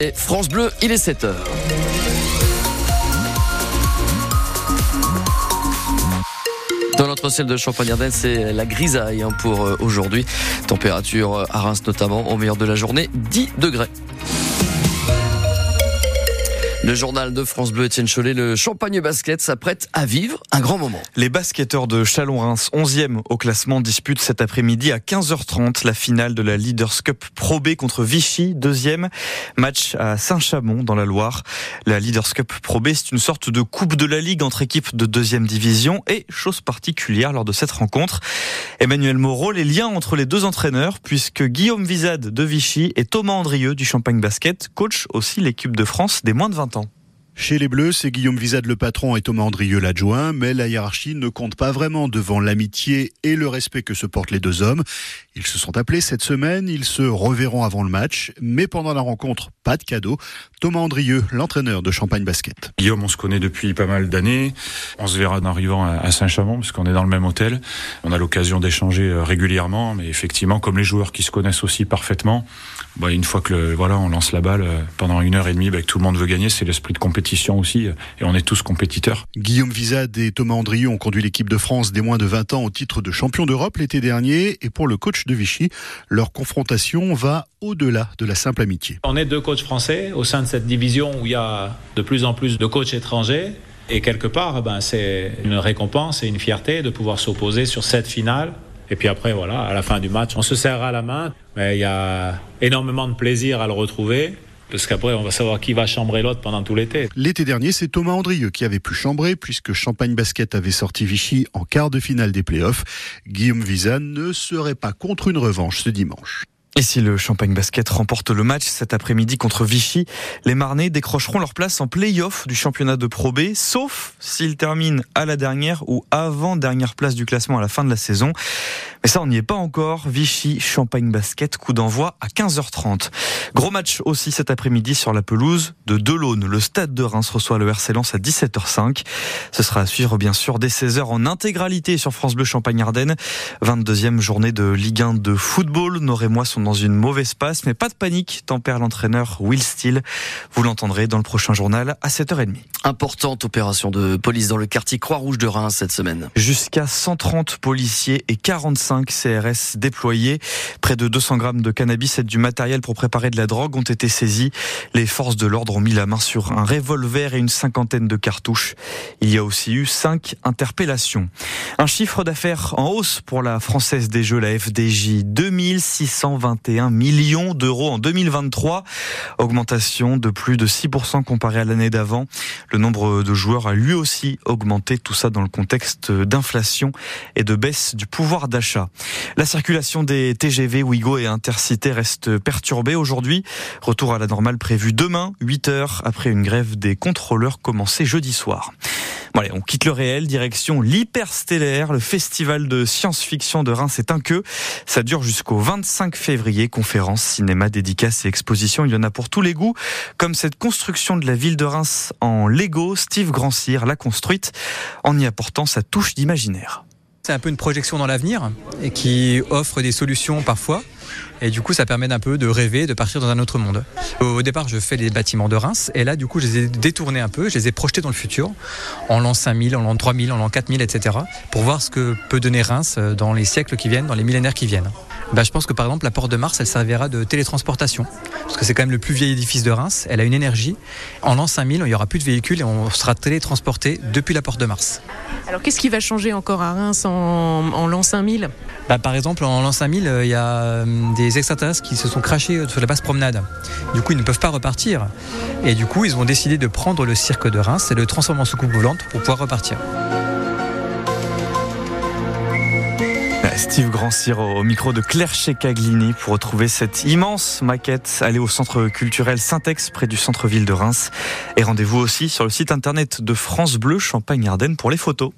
Et France Bleu, il est 7h. Dans notre ciel de Champagne-Ardenne, c'est la grisaille hein, pour euh, aujourd'hui. Température euh, à Reims notamment, au meilleur de la journée, 10 degrés. Le journal de France Bleu, Étienne Cholet, le Champagne Basket s'apprête à vivre un grand moment. Les basketteurs de Chalon-Reims, 11e au classement, disputent cet après-midi à 15h30 la finale de la Leaders Cup Pro B contre Vichy, deuxième match à Saint-Chamond dans la Loire. La Leaders Cup Pro B, c'est une sorte de coupe de la Ligue entre équipes de deuxième division et chose particulière lors de cette rencontre. Emmanuel Moreau, les liens entre les deux entraîneurs, puisque Guillaume Vizade de Vichy et Thomas Andrieux du Champagne Basket coach aussi l'équipe de France des moins de 20 ans. Chez les Bleus, c'est Guillaume Vizade le patron et Thomas Andrieux l'adjoint, mais la hiérarchie ne compte pas vraiment devant l'amitié et le respect que se portent les deux hommes. Ils se sont appelés cette semaine, ils se reverront avant le match, mais pendant la rencontre, pas de cadeau. Thomas Andrieux, l'entraîneur de Champagne Basket. Guillaume, on se connaît depuis pas mal d'années. On se verra en arrivant à Saint-Chamond, parce qu'on est dans le même hôtel. On a l'occasion d'échanger euh, régulièrement, mais effectivement, comme les joueurs qui se connaissent aussi parfaitement, bah, une fois que le, voilà, on lance la balle euh, pendant une heure et demie, bah, tout le monde veut gagner, c'est l'esprit de compétition aussi, et on est tous compétiteurs. Guillaume Vizade et Thomas Andrieux ont conduit l'équipe de France des moins de 20 ans au titre de champion d'Europe l'été dernier, et pour le coach de Vichy, leur confrontation va au-delà de la simple amitié. On est deux coachs français au sein de cette division où il y a de plus en plus de coachs étrangers. Et quelque part, ben, c'est une récompense et une fierté de pouvoir s'opposer sur cette finale. Et puis après, voilà, à la fin du match, on se serra la main. Mais il y a énormément de plaisir à le retrouver. Parce qu'après, on va savoir qui va chambrer l'autre pendant tout l'été. L'été dernier, c'est Thomas Andrieux qui avait pu chambrer puisque Champagne Basket avait sorti Vichy en quart de finale des playoffs. Guillaume Vizan ne serait pas contre une revanche ce dimanche. Et si le Champagne Basket remporte le match cet après-midi contre Vichy, les Marnais décrocheront leur place en play-off du championnat de Pro B, sauf s'ils terminent à la dernière ou avant dernière place du classement à la fin de la saison. Mais ça, on n'y est pas encore. Vichy, Champagne Basket, coup d'envoi à 15h30. Gros match aussi cet après-midi sur la pelouse de Delaune. Le stade de Reims reçoit le RC Lens à 17h05. Ce sera à suivre, bien sûr, dès 16h en intégralité sur France Bleu Champagne-Ardenne. 22e journée de Ligue 1 de football. Nos Rémois sont dans une mauvaise passe, mais pas de panique, tempère l'entraîneur Will Steele. Vous l'entendrez dans le prochain journal à 7h30. Importante opération de police dans le quartier Croix-Rouge de Reims cette semaine. Jusqu'à 130 policiers et 45 CRS déployés. Près de 200 grammes de cannabis et du matériel pour préparer de la drogue ont été saisis. Les forces de l'ordre ont mis la main sur un revolver et une cinquantaine de cartouches. Il y a aussi eu cinq interpellations. Un chiffre d'affaires en hausse pour la Française des Jeux, la FDJ. 2620 21 millions d'euros en 2023, augmentation de plus de 6% comparé à l'année d'avant. Le nombre de joueurs a lui aussi augmenté, tout ça dans le contexte d'inflation et de baisse du pouvoir d'achat. La circulation des TGV, Ouigo et Intercité reste perturbée aujourd'hui. Retour à la normale prévu demain, 8 heures après une grève des contrôleurs commencée jeudi soir. Bon allez, on quitte le réel, direction l'hyperstellaire, le festival de science-fiction de Reims est un queue. Ça dure jusqu'au 25 février, conférences, cinéma, dédicaces et expositions, il y en a pour tous les goûts. Comme cette construction de la ville de Reims en Lego, Steve Grandcir l'a construite en y apportant sa touche d'imaginaire. C'est un peu une projection dans l'avenir et qui offre des solutions parfois. Et du coup, ça permet d'un peu de rêver, de partir dans un autre monde. Au départ, je fais les bâtiments de Reims. Et là, du coup, je les ai détournés un peu. Je les ai projetés dans le futur. En l'an 5000, en l'an 3000, en l'an 4000, etc. Pour voir ce que peut donner Reims dans les siècles qui viennent, dans les millénaires qui viennent. Bah, je pense que par exemple la porte de Mars, elle servira de télétransportation. Parce que c'est quand même le plus vieil édifice de Reims, elle a une énergie. En l'an 5000, il n'y aura plus de véhicules et on sera télétransporté depuis la porte de Mars. Alors qu'est-ce qui va changer encore à Reims en, en l'an 5000 bah, Par exemple, en l'an 5000, euh, il y a euh, des extraterrestres qui se sont crachés euh, sur la basse promenade. Du coup, ils ne peuvent pas repartir. Et du coup, ils ont décidé de prendre le cirque de Reims et de le transformer en soucoupe volante pour pouvoir repartir. Steve Grandcir au micro de Claire Checaglini pour retrouver cette immense maquette. Allez au centre culturel Saint-Ex près du centre-ville de Reims. Et rendez-vous aussi sur le site internet de France Bleu Champagne-Ardenne pour les photos.